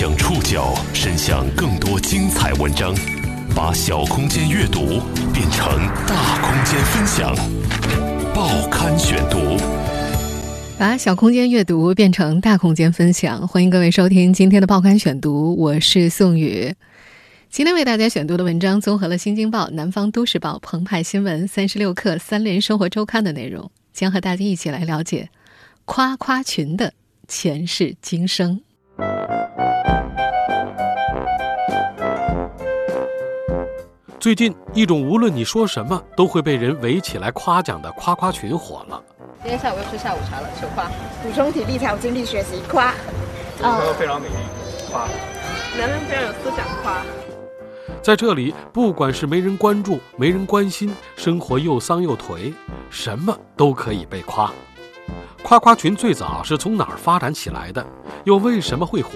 将触角伸向更多精彩文章，把小空间阅读变成大空间分享。报刊选读，把小空间阅读变成大空间分享。欢迎各位收听今天的报刊选读，我是宋宇。今天为大家选读的文章综合了《新京报》《南方都市报》《澎湃新闻》《三十六氪》《三联生活周刊》的内容，将和大家一起来了解夸夸群的前世今生。最近，一种无论你说什么都会被人围起来夸奖的夸夸群火了。今天下午要吃下午茶了，求夸，补充体力才有精力学习，夸。啊，非常美丽，夸。男人非常有思想，夸。在这里，不管是没人关注、没人关心，生活又丧又颓，什么都可以被夸。夸夸群最早是从哪儿发展起来的？又为什么会火？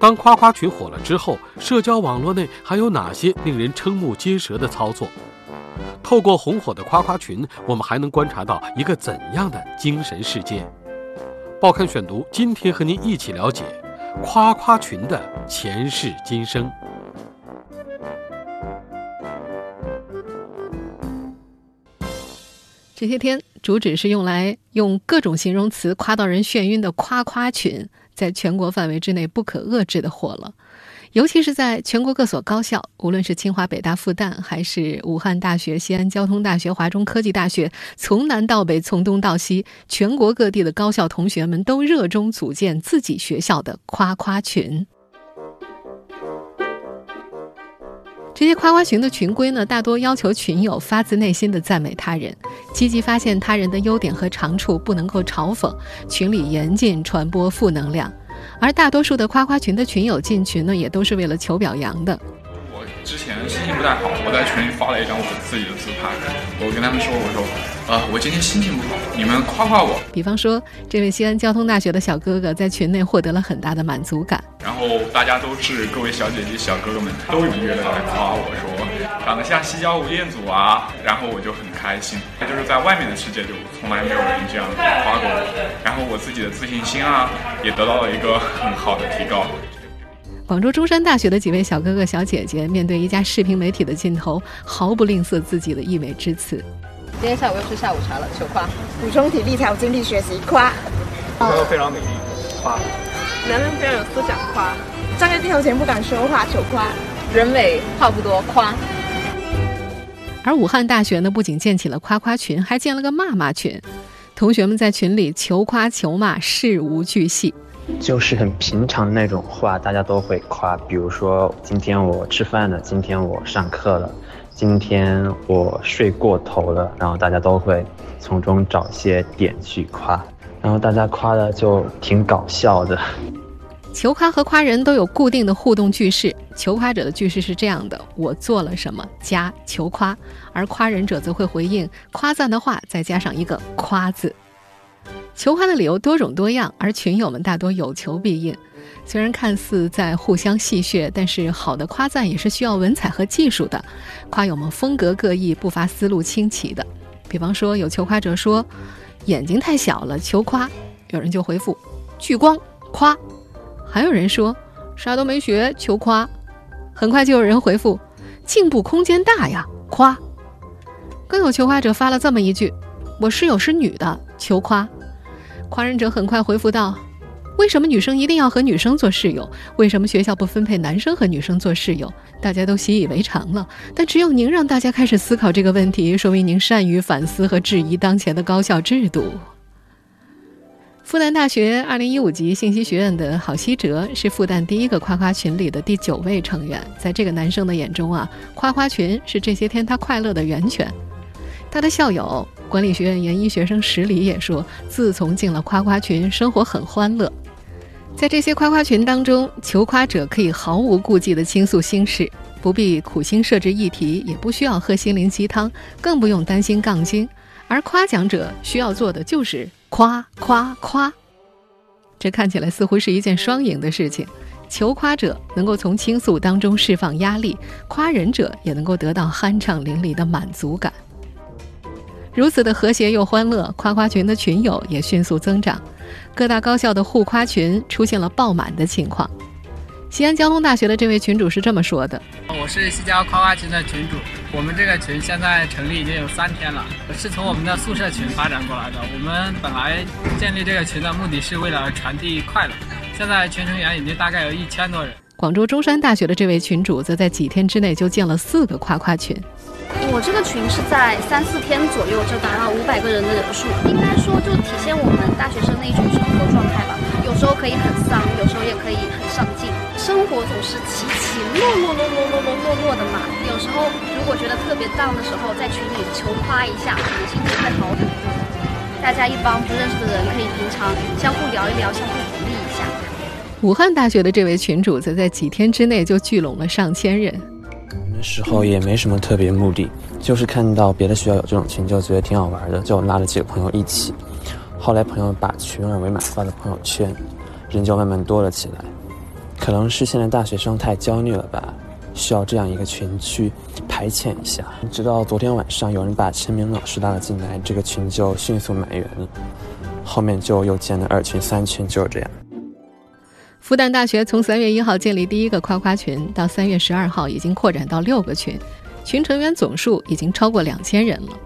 当夸夸群火了之后，社交网络内还有哪些令人瞠目结舌的操作？透过红火的夸夸群，我们还能观察到一个怎样的精神世界？报刊选读，今天和您一起了解夸夸群的前世今生。这些天，主旨是用来用各种形容词夸到人眩晕的夸夸群。在全国范围之内不可遏制的火了，尤其是在全国各所高校，无论是清华、北大、复旦，还是武汉大学、西安交通大学、华中科技大学，从南到北，从东到西，全国各地的高校同学们都热衷组建自己学校的夸夸群。这些夸夸群的群规呢，大多要求群友发自内心的赞美他人，积极发现他人的优点和长处，不能够嘲讽。群里严禁传播负能量，而大多数的夸夸群的群友进群呢，也都是为了求表扬的。我之前心情不太好，我在群里发了一张我自己的自拍，我跟他们说，我说。呃，我今天心情不好，你们夸夸我。比方说，这位西安交通大学的小哥哥在群内获得了很大的满足感。然后大家都是各位小姐姐、小哥哥们都踊跃的来夸我说，长得像西郊吴彦祖啊，然后我就很开心。就是在外面的世界就从来没有人这样夸过我，然后我自己的自信心啊也得到了一个很好的提高。广州中山大学的几位小哥哥、小姐姐面对一家视频媒体的镜头，毫不吝啬自己的溢美之词。今天下午又吃下午茶了，求夸，补充体力才有精力学习，夸。朋友，非常美丽，夸。男人非常有思想，夸。站在镜头前不敢说话，求夸。人美话不多，夸。而武汉大学呢，不仅建起了夸夸群，还建了个骂骂群，同学们在群里求夸求骂，事无巨细。就是很平常那种话，大家都会夸，比如说今天我吃饭了，今天我上课了。今天我睡过头了，然后大家都会从中找些点去夸，然后大家夸的就挺搞笑的。求夸和夸人都有固定的互动句式，求夸者的句式是这样的：我做了什么加求夸，而夸人者则会回应夸赞的话，再加上一个夸字。求夸的理由多种多样，而群友们大多有求必应。虽然看似在互相戏谑，但是好的夸赞也是需要文采和技术的。夸友们风格各异，不乏思路清奇的。比方说，有求夸者说眼睛太小了，求夸，有人就回复聚光夸；还有人说啥都没学，求夸。很快就有人回复进步空间大呀，夸。更有求夸者发了这么一句：我室友是女的，求夸。夸人者很快回复道。为什么女生一定要和女生做室友？为什么学校不分配男生和女生做室友？大家都习以为常了，但只有您让大家开始思考这个问题，说明您善于反思和质疑当前的高校制度。复旦大学二零一五级信息学院的郝希哲是复旦第一个夸夸群里的第九位成员，在这个男生的眼中啊，夸夸群是这些天他快乐的源泉。他的校友管理学院研一学生石礼也说，自从进了夸夸群，生活很欢乐。在这些夸夸群当中，求夸者可以毫无顾忌地倾诉心事，不必苦心设置议题，也不需要喝心灵鸡汤，更不用担心杠精；而夸奖者需要做的就是夸夸夸。这看起来似乎是一件双赢的事情：求夸者能够从倾诉当中释放压力，夸人者也能够得到酣畅淋漓的满足感。如此的和谐又欢乐，夸夸群的群友也迅速增长。各大高校的互夸群出现了爆满的情况。西安交通大学的这位群主是这么说的：“我是西交夸夸群的群主，我们这个群现在成立已经有三天了，是从我们的宿舍群发展过来的。我们本来建立这个群的目的是为了传递快乐，现在群成员已经大概有一千多人。”广州中山大学的这位群主则在几天之内就建了四个夸夸群。我这个群是在三四天左右就达到五百个人的人数，应该说就体现我们大学生的一种生活状态吧。有时候可以很丧，有时候也可以很上进。生活总是起起落落落落落落落落的嘛。有时候如果觉得特别荡的时候，在群里求夸一下，心情会好很多。大家一帮不认识的人，可以平常相互聊一聊，相互鼓励一下。武汉大学的这位群主则在几天之内就聚拢了上千人。那时候也没什么特别目的，就是看到别的学校有这种群，就觉得挺好玩的，就拉了几个朋友一起。后来朋友把群二维码发到朋友圈，人就慢慢多了起来。可能是现在大学生太焦虑了吧，需要这样一个群去排遣一下。直到昨天晚上，有人把陈明老师拉了进来，这个群就迅速满员了。后面就又建了二群、三群，就是这样。复旦大学从三月一号建立第一个夸夸群，到三月十二号已经扩展到六个群，群成员总数已经超过两千人了。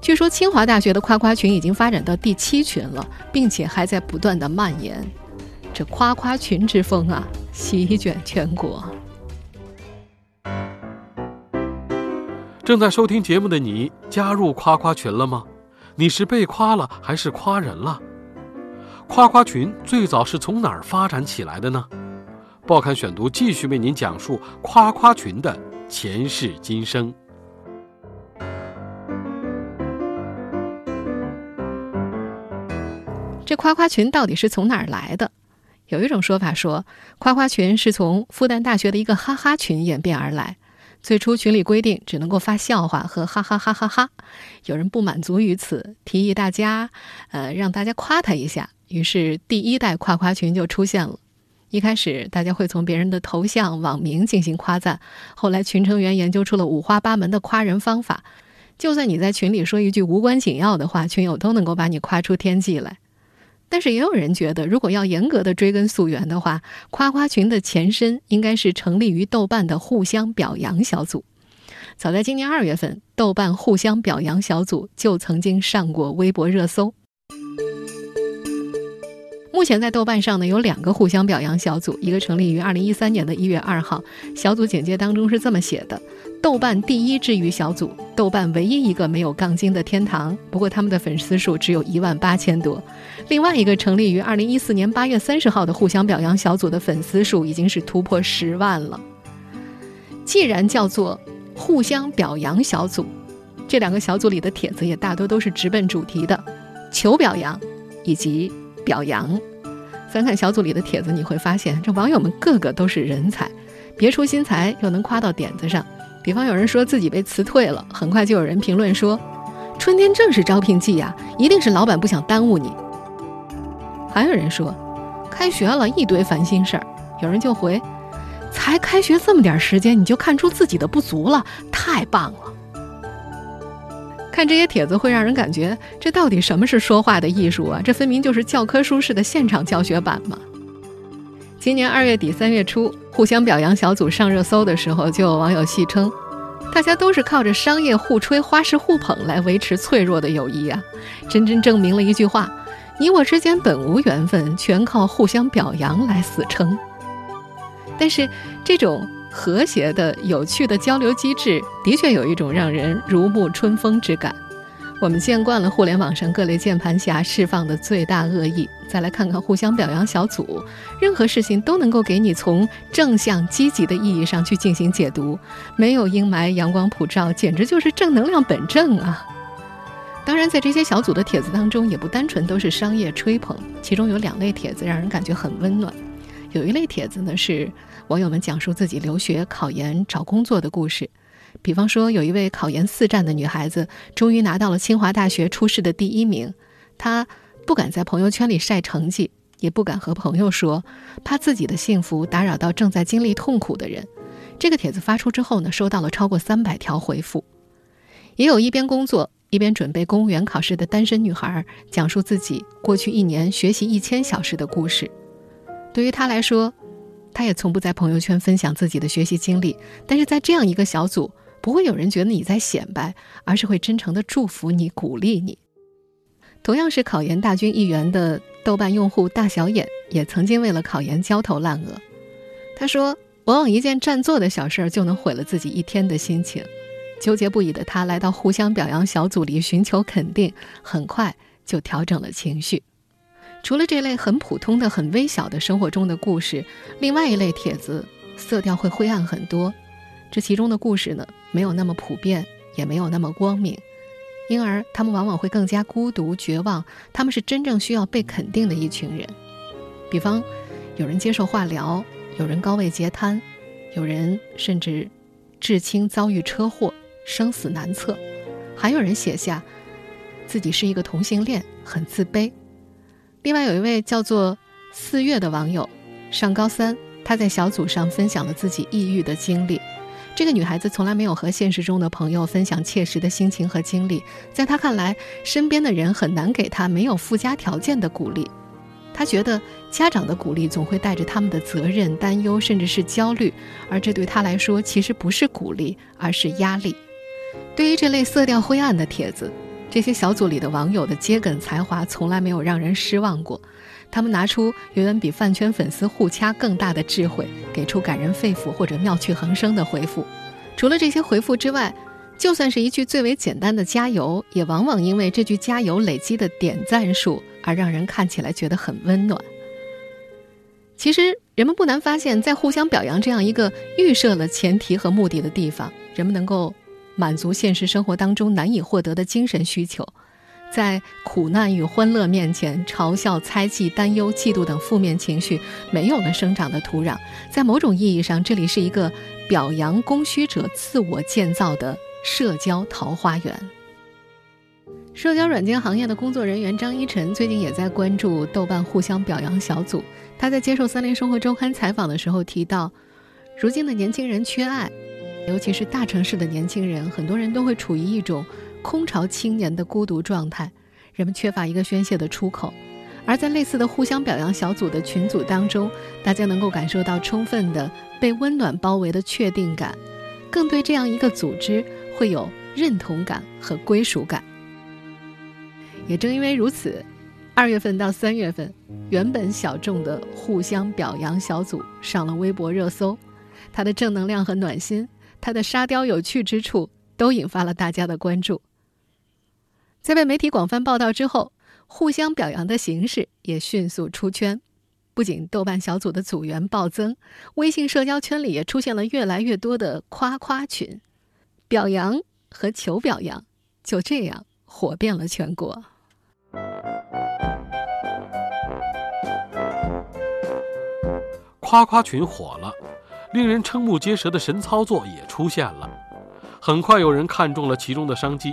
据说清华大学的夸夸群已经发展到第七群了，并且还在不断的蔓延。这夸夸群之风啊，席卷全国。正在收听节目的你，加入夸夸群了吗？你是被夸了还是夸人了？夸夸群最早是从哪儿发展起来的呢？报刊选读继续为您讲述夸夸群的前世今生。这夸夸群到底是从哪儿来的？有一种说法说，夸夸群是从复旦大学的一个哈哈群演变而来。最初群里规定只能够发笑话和哈哈哈哈哈，有人不满足于此，提议大家，呃，让大家夸他一下。于是第一代夸夸群就出现了。一开始大家会从别人的头像、网名进行夸赞，后来群成员研究出了五花八门的夸人方法，就算你在群里说一句无关紧要的话，群友都能够把你夸出天际来。但是也有人觉得，如果要严格的追根溯源的话，夸夸群的前身应该是成立于豆瓣的互相表扬小组。早在今年二月份，豆瓣互相表扬小组就曾经上过微博热搜。目前在豆瓣上呢有两个互相表扬小组，一个成立于二零一三年的一月二号，小组简介当中是这么写的：豆瓣第一治愈小组，豆瓣唯一一个没有杠精的天堂。不过他们的粉丝数只有一万八千多。另外一个成立于二零一四年八月三十号的互相表扬小组的粉丝数已经是突破十万了。既然叫做互相表扬小组，这两个小组里的帖子也大多都是直奔主题的，求表扬以及表扬。翻看小组里的帖子，你会发现这网友们个个都是人才，别出心裁又能夸到点子上。比方有人说自己被辞退了，很快就有人评论说：“春天正是招聘季呀，一定是老板不想耽误你。”还有人说：“开学了一堆烦心事儿。”有人就回：“才开学这么点时间，你就看出自己的不足了，太棒了。”看这些帖子会让人感觉，这到底什么是说话的艺术啊？这分明就是教科书式的现场教学版嘛！今年二月底三月初，互相表扬小组上热搜的时候，就有网友戏称，大家都是靠着商业互吹、花式互捧来维持脆弱的友谊啊！真真证明了一句话：你我之间本无缘分，全靠互相表扬来死撑。但是这种。和谐的、有趣的交流机制，的确有一种让人如沐春风之感。我们见惯了互联网上各类键盘侠释放的最大恶意，再来看看互相表扬小组，任何事情都能够给你从正向积极的意义上去进行解读，没有阴霾，阳光普照，简直就是正能量本正啊！当然，在这些小组的帖子当中，也不单纯都是商业吹捧，其中有两类帖子让人感觉很温暖。有一类帖子呢是。网友们讲述自己留学、考研、找工作的故事，比方说，有一位考研四战的女孩子，终于拿到了清华大学初试的第一名。她不敢在朋友圈里晒成绩，也不敢和朋友说，怕自己的幸福打扰到正在经历痛苦的人。这个帖子发出之后呢，收到了超过三百条回复。也有一边工作一边准备公务员考试的单身女孩，讲述自己过去一年学习一千小时的故事。对于她来说，他也从不在朋友圈分享自己的学习经历。但是在这样一个小组，不会有人觉得你在显摆，而是会真诚的祝福你、鼓励你。同样是考研大军一员的豆瓣用户大小眼，也曾经为了考研焦头烂额。他说：“往往一件占座的小事儿就能毁了自己一天的心情。”纠结不已的他来到互相表扬小组里寻求肯定，很快就调整了情绪。除了这类很普通的、很微小的生活中的故事，另外一类帖子色调会灰暗很多。这其中的故事呢，没有那么普遍，也没有那么光明，因而他们往往会更加孤独、绝望。他们是真正需要被肯定的一群人。比方，有人接受化疗，有人高位截瘫，有人甚至至亲遭遇车祸。生死难测，还有人写下自己是一个同性恋，很自卑。另外有一位叫做四月的网友，上高三，她在小组上分享了自己抑郁的经历。这个女孩子从来没有和现实中的朋友分享切实的心情和经历，在她看来，身边的人很难给她没有附加条件的鼓励。她觉得家长的鼓励总会带着他们的责任、担忧，甚至是焦虑，而这对她来说其实不是鼓励，而是压力。对于这类色调灰暗的帖子，这些小组里的网友的桔梗才华从来没有让人失望过。他们拿出远远比饭圈粉丝互掐更大的智慧，给出感人肺腑或者妙趣横生的回复。除了这些回复之外，就算是一句最为简单的加油，也往往因为这句加油累积的点赞数而让人看起来觉得很温暖。其实，人们不难发现，在互相表扬这样一个预设了前提和目的的地方，人们能够。满足现实生活当中难以获得的精神需求，在苦难与欢乐面前，嘲笑、猜忌、担忧、嫉妒等负面情绪没有了生长的土壤。在某种意义上，这里是一个表扬供需者自我建造的社交桃花源。社交软件行业的工作人员张一晨最近也在关注豆瓣互相表扬小组。他在接受《三联生活周刊》采访的时候提到，如今的年轻人缺爱。尤其是大城市的年轻人，很多人都会处于一种空巢青年的孤独状态，人们缺乏一个宣泄的出口。而在类似的互相表扬小组的群组当中，大家能够感受到充分的被温暖包围的确定感，更对这样一个组织会有认同感和归属感。也正因为如此，二月份到三月份，原本小众的互相表扬小组上了微博热搜，它的正能量和暖心。他的沙雕有趣之处都引发了大家的关注。在被媒体广泛报道之后，互相表扬的形式也迅速出圈。不仅豆瓣小组的组员暴增，微信社交圈里也出现了越来越多的夸夸群，表扬和求表扬就这样火遍了全国。夸夸群火了。令人瞠目结舌的神操作也出现了，很快有人看中了其中的商机，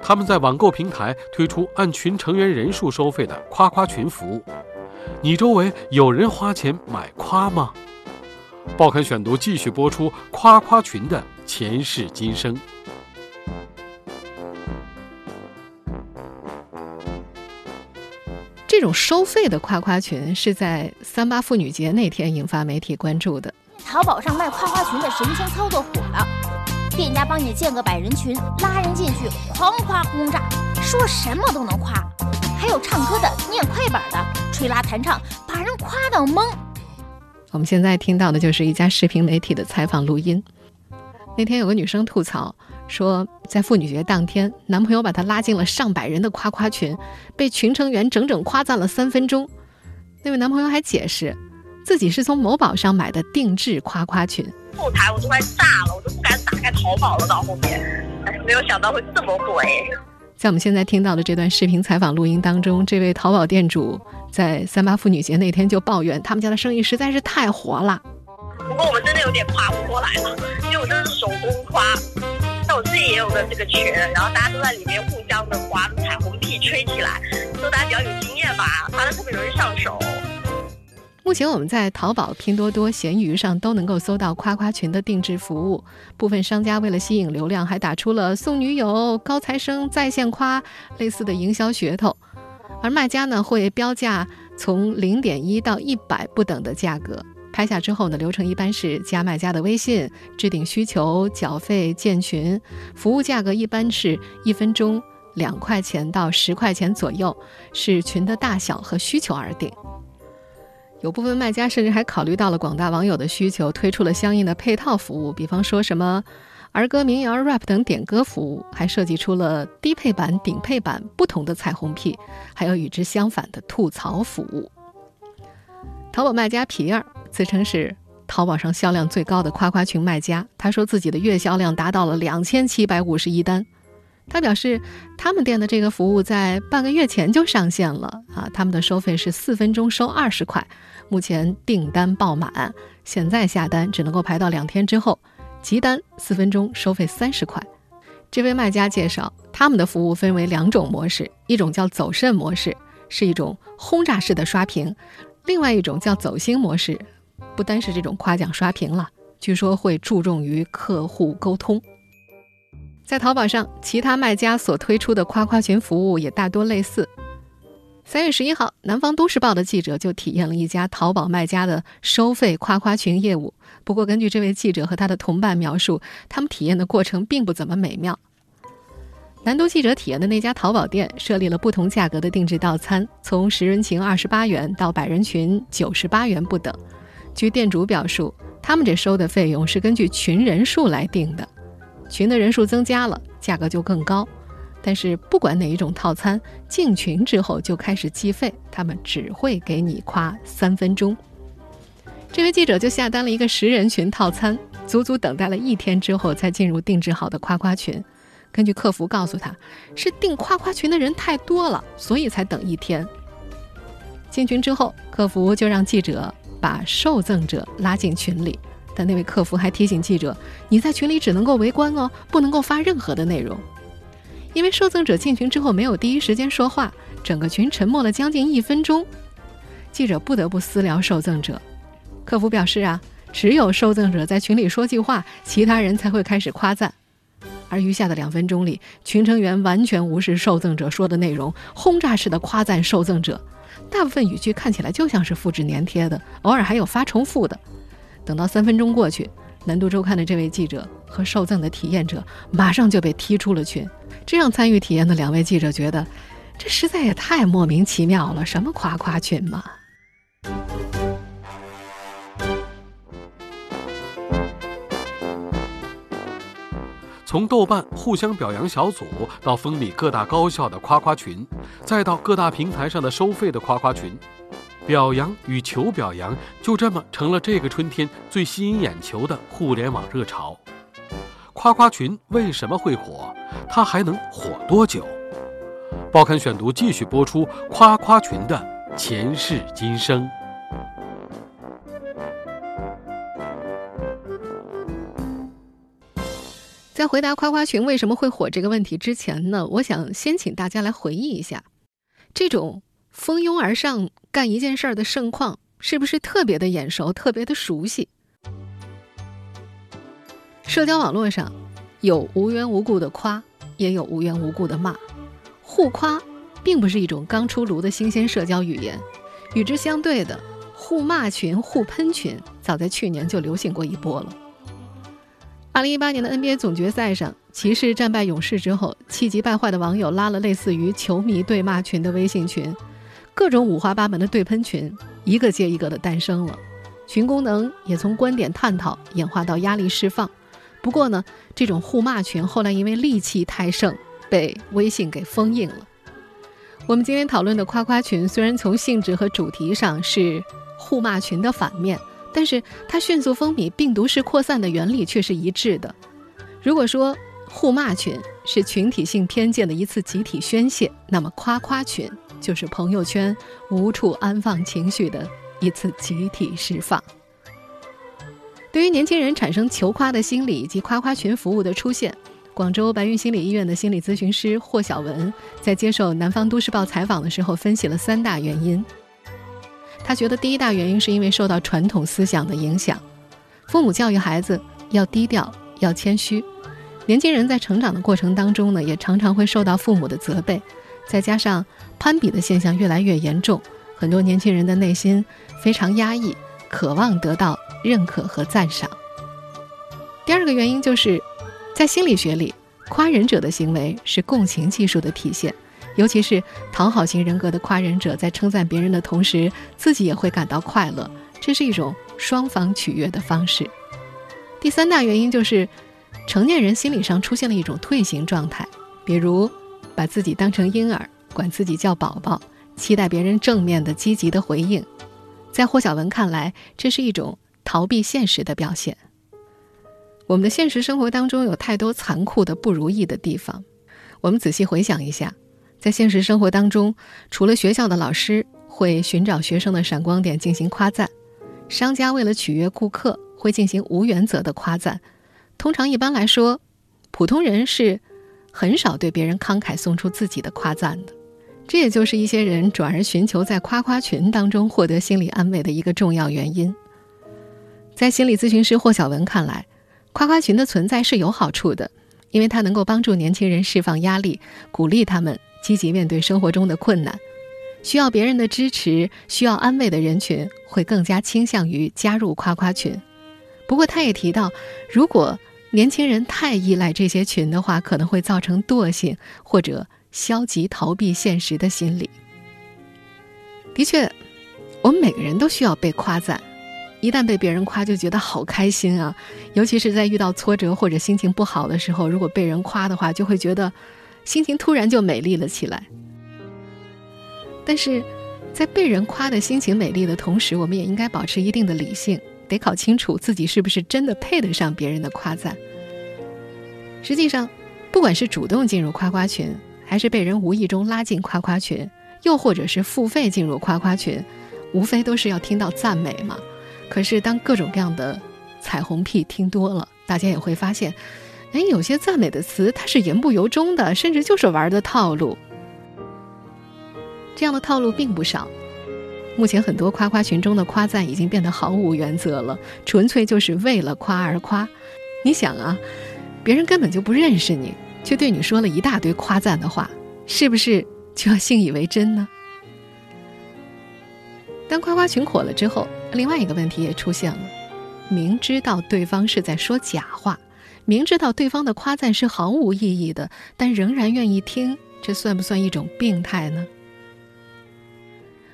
他们在网购平台推出按群成员人数收费的夸夸群服务。你周围有人花钱买夸吗？报刊选读继续播出夸夸群的前世今生。这种收费的夸夸群是在三八妇女节那天引发媒体关注的。淘宝上卖夸夸群的神仙操作火了，店家帮你建个百人群，拉人进去，狂夸轰炸，说什么都能夸，还有唱歌的、念快板的、吹拉弹唱，把人夸到懵。我们现在听到的就是一家视频媒体的采访录音。那天有个女生吐槽说，在妇女节当天，男朋友把她拉进了上百人的夸夸群，被群成员整整夸赞了三分钟。那位男朋友还解释。自己是从某宝上买的定制夸夸群，后台我都快炸了，我都不敢打开淘宝了。到后面，没有想到会这么贵。在我们现在听到的这段视频采访录音当中，这位淘宝店主在三八妇女节那天就抱怨，他们家的生意实在是太火了。不过我们真的有点夸不过来了，因为我这是手工夸，像我自己也有个这个群，然后大家都在里面互相的夸，彩虹屁吹起来，说大家比较有经验吧，夸的特别容易上手。目前我们在淘宝、拼多多、闲鱼上都能够搜到夸夸群的定制服务。部分商家为了吸引流量，还打出了送女友、高材生在线夸类似的营销噱头，而卖家呢会标价从零点一到一百不等的价格，拍下之后呢，流程一般是加卖家的微信，置顶需求，缴费建群，服务价格一般是一分钟两块钱到十块钱左右，视群的大小和需求而定。有部分卖家甚至还考虑到了广大网友的需求，推出了相应的配套服务，比方说什么儿歌、民谣、rap 等点歌服务，还设计出了低配版、顶配版不同的彩虹屁，还有与之相反的吐槽服务。淘宝卖家皮儿自称是淘宝上销量最高的夸夸群卖家，他说自己的月销量达到了两千七百五十一单。他表示，他们店的这个服务在半个月前就上线了啊，他们的收费是四分钟收二十块，目前订单爆满，现在下单只能够排到两天之后，急单四分钟收费三十块。这位卖家介绍，他们的服务分为两种模式，一种叫走肾模式，是一种轰炸式的刷屏；另外一种叫走心模式，不单是这种夸奖刷屏了，据说会注重于客户沟通。在淘宝上，其他卖家所推出的夸夸群服务也大多类似。三月十一号，南方都市报的记者就体验了一家淘宝卖家的收费夸夸群业务。不过，根据这位记者和他的同伴描述，他们体验的过程并不怎么美妙。南都记者体验的那家淘宝店设立了不同价格的定制套餐，从十人群二十八元到百人群九十八元不等。据店主表述，他们这收的费用是根据群人数来定的。群的人数增加了，价格就更高。但是不管哪一种套餐，进群之后就开始计费，他们只会给你夸三分钟。这位记者就下单了一个十人群套餐，足足等待了一天之后才进入定制好的夸夸群。根据客服告诉他，是订夸夸群的人太多了，所以才等一天。进群之后，客服就让记者把受赠者拉进群里。但那位客服还提醒记者：“你在群里只能够围观哦，不能够发任何的内容。”因为受赠者进群之后没有第一时间说话，整个群沉默了将近一分钟。记者不得不私聊受赠者。客服表示：“啊，只有受赠者在群里说句话，其他人才会开始夸赞。而余下的两分钟里，群成员完全无视受赠者说的内容，轰炸式的夸赞受赠者。大部分语句看起来就像是复制粘贴的，偶尔还有发重复的。”等到三分钟过去，南都周刊的这位记者和受赠的体验者马上就被踢出了群，这让参与体验的两位记者觉得，这实在也太莫名其妙了，什么夸夸群嘛！从豆瓣互相表扬小组，到风靡各大高校的夸夸群，再到各大平台上的收费的夸夸群。表扬与求表扬，就这么成了这个春天最吸引眼球的互联网热潮。夸夸群为什么会火？它还能火多久？报刊选读继续播出夸夸群的前世今生。在回答夸夸群为什么会火这个问题之前呢，我想先请大家来回忆一下这种。蜂拥而上干一件事儿的盛况，是不是特别的眼熟、特别的熟悉？社交网络上有无缘无故的夸，也有无缘无故的骂。互夸并不是一种刚出炉的新鲜社交语言，与之相对的互骂群、互喷群，早在去年就流行过一波了。二零一八年的 NBA 总决赛上，骑士战败勇士之后，气急败坏的网友拉了类似于球迷对骂群的微信群。各种五花八门的对喷群，一个接一个的诞生了，群功能也从观点探讨演化到压力释放。不过呢，这种互骂群后来因为戾气太盛，被微信给封印了。我们今天讨论的夸夸群，虽然从性质和主题上是互骂群的反面，但是它迅速风靡、病毒式扩散的原理却是一致的。如果说互骂群是群体性偏见的一次集体宣泄，那么夸夸群。就是朋友圈无处安放情绪的一次集体释放。对于年轻人产生求夸的心理以及夸夸群服务的出现，广州白云心理医院的心理咨询师霍晓文在接受南方都市报采访的时候分析了三大原因。他觉得第一大原因是因为受到传统思想的影响，父母教育孩子要低调、要谦虚，年轻人在成长的过程当中呢，也常常会受到父母的责备。再加上攀比的现象越来越严重，很多年轻人的内心非常压抑，渴望得到认可和赞赏。第二个原因就是，在心理学里，夸人者的行为是共情技术的体现，尤其是讨好型人格的夸人者，在称赞别人的同时，自己也会感到快乐，这是一种双方取悦的方式。第三大原因就是，成年人心理上出现了一种退行状态，比如把自己当成婴儿，管自己叫宝宝，期待别人正面的、积极的回应。在霍小文看来，这是一种逃避现实的表现。我们的现实生活当中有太多残酷的不如意的地方，我们仔细回想一下，在现实生活当中，除了学校的老师会寻找学生的闪光点进行夸赞，商家为了取悦顾客会进行无原则的夸赞，通常一般来说，普通人是很少对别人慷慨送出自己的夸赞的，这也就是一些人转而寻求在夸夸群当中获得心理安慰的一个重要原因。在心理咨询师霍小文看来。夸夸群的存在是有好处的，因为它能够帮助年轻人释放压力，鼓励他们积极面对生活中的困难。需要别人的支持、需要安慰的人群会更加倾向于加入夸夸群。不过，他也提到，如果年轻人太依赖这些群的话，可能会造成惰性或者消极逃避现实的心理。的确，我们每个人都需要被夸赞。一旦被别人夸，就觉得好开心啊！尤其是在遇到挫折或者心情不好的时候，如果被人夸的话，就会觉得心情突然就美丽了起来。但是，在被人夸的心情美丽的同时，我们也应该保持一定的理性，得搞清楚自己是不是真的配得上别人的夸赞。实际上，不管是主动进入夸夸群，还是被人无意中拉进夸夸群，又或者是付费进入夸夸群，无非都是要听到赞美嘛。可是，当各种各样的彩虹屁听多了，大家也会发现，哎，有些赞美的词它是言不由衷的，甚至就是玩的套路。这样的套路并不少。目前很多夸夸群中的夸赞已经变得毫无原则了，纯粹就是为了夸而夸。你想啊，别人根本就不认识你，却对你说了一大堆夸赞的话，是不是就要信以为真呢？当夸夸群火了之后，另外一个问题也出现了：明知道对方是在说假话，明知道对方的夸赞是毫无意义的，但仍然愿意听，这算不算一种病态呢？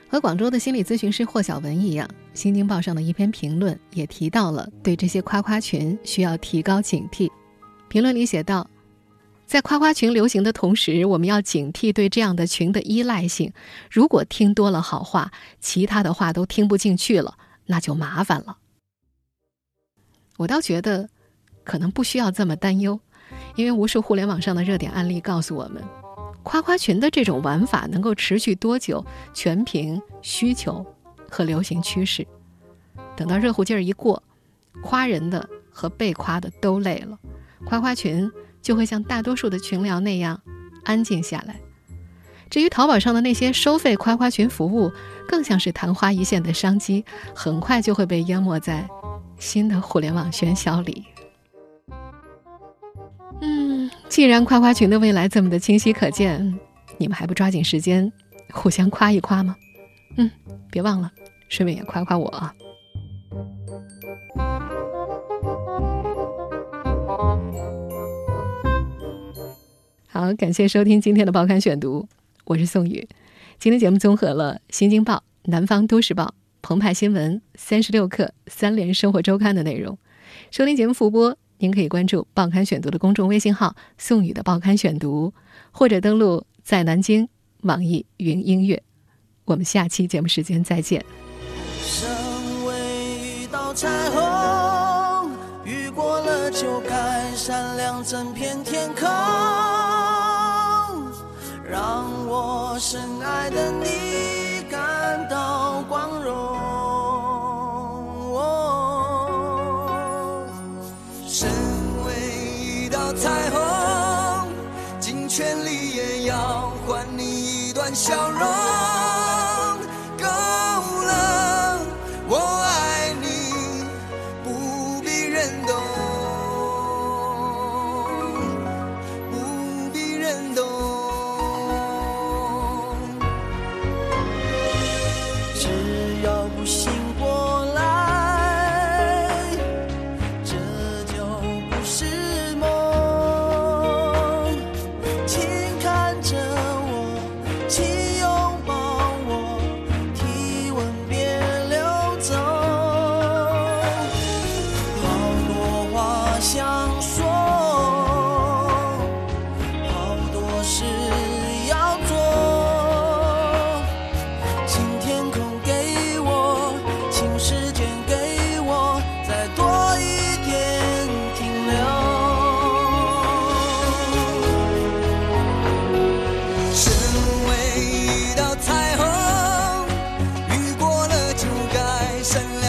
和广州的心理咨询师霍晓文一样，《新京报》上的一篇评论也提到了对这些夸夸群需要提高警惕。评论里写道。在夸夸群流行的同时，我们要警惕对这样的群的依赖性。如果听多了好话，其他的话都听不进去了，那就麻烦了。我倒觉得，可能不需要这么担忧，因为无数互联网上的热点案例告诉我们，夸夸群的这种玩法能够持续多久，全凭需求和流行趋势。等到热乎劲儿一过，夸人的和被夸的都累了，夸夸群。就会像大多数的群聊那样安静下来。至于淘宝上的那些收费夸夸群服务，更像是昙花一现的商机，很快就会被淹没在新的互联网喧嚣里。嗯，既然夸夸群的未来这么的清晰可见，你们还不抓紧时间互相夸一夸吗？嗯，别忘了顺便也夸夸我啊。好，感谢收听今天的报刊选读，我是宋宇。今天节目综合了《新京报》《南方都市报》《澎湃新闻》《三十六课》《三联生活周刊》的内容。收听节目复播，您可以关注“报刊选读”的公众微信号“宋宇的报刊选读”，或者登录在南京网易云音乐。我们下期节目时间再见。身为一道彩虹，雨过了就该闪亮整片天空。深爱的你感到光荣。身为一道彩虹，尽全力也要换你一段笑容。send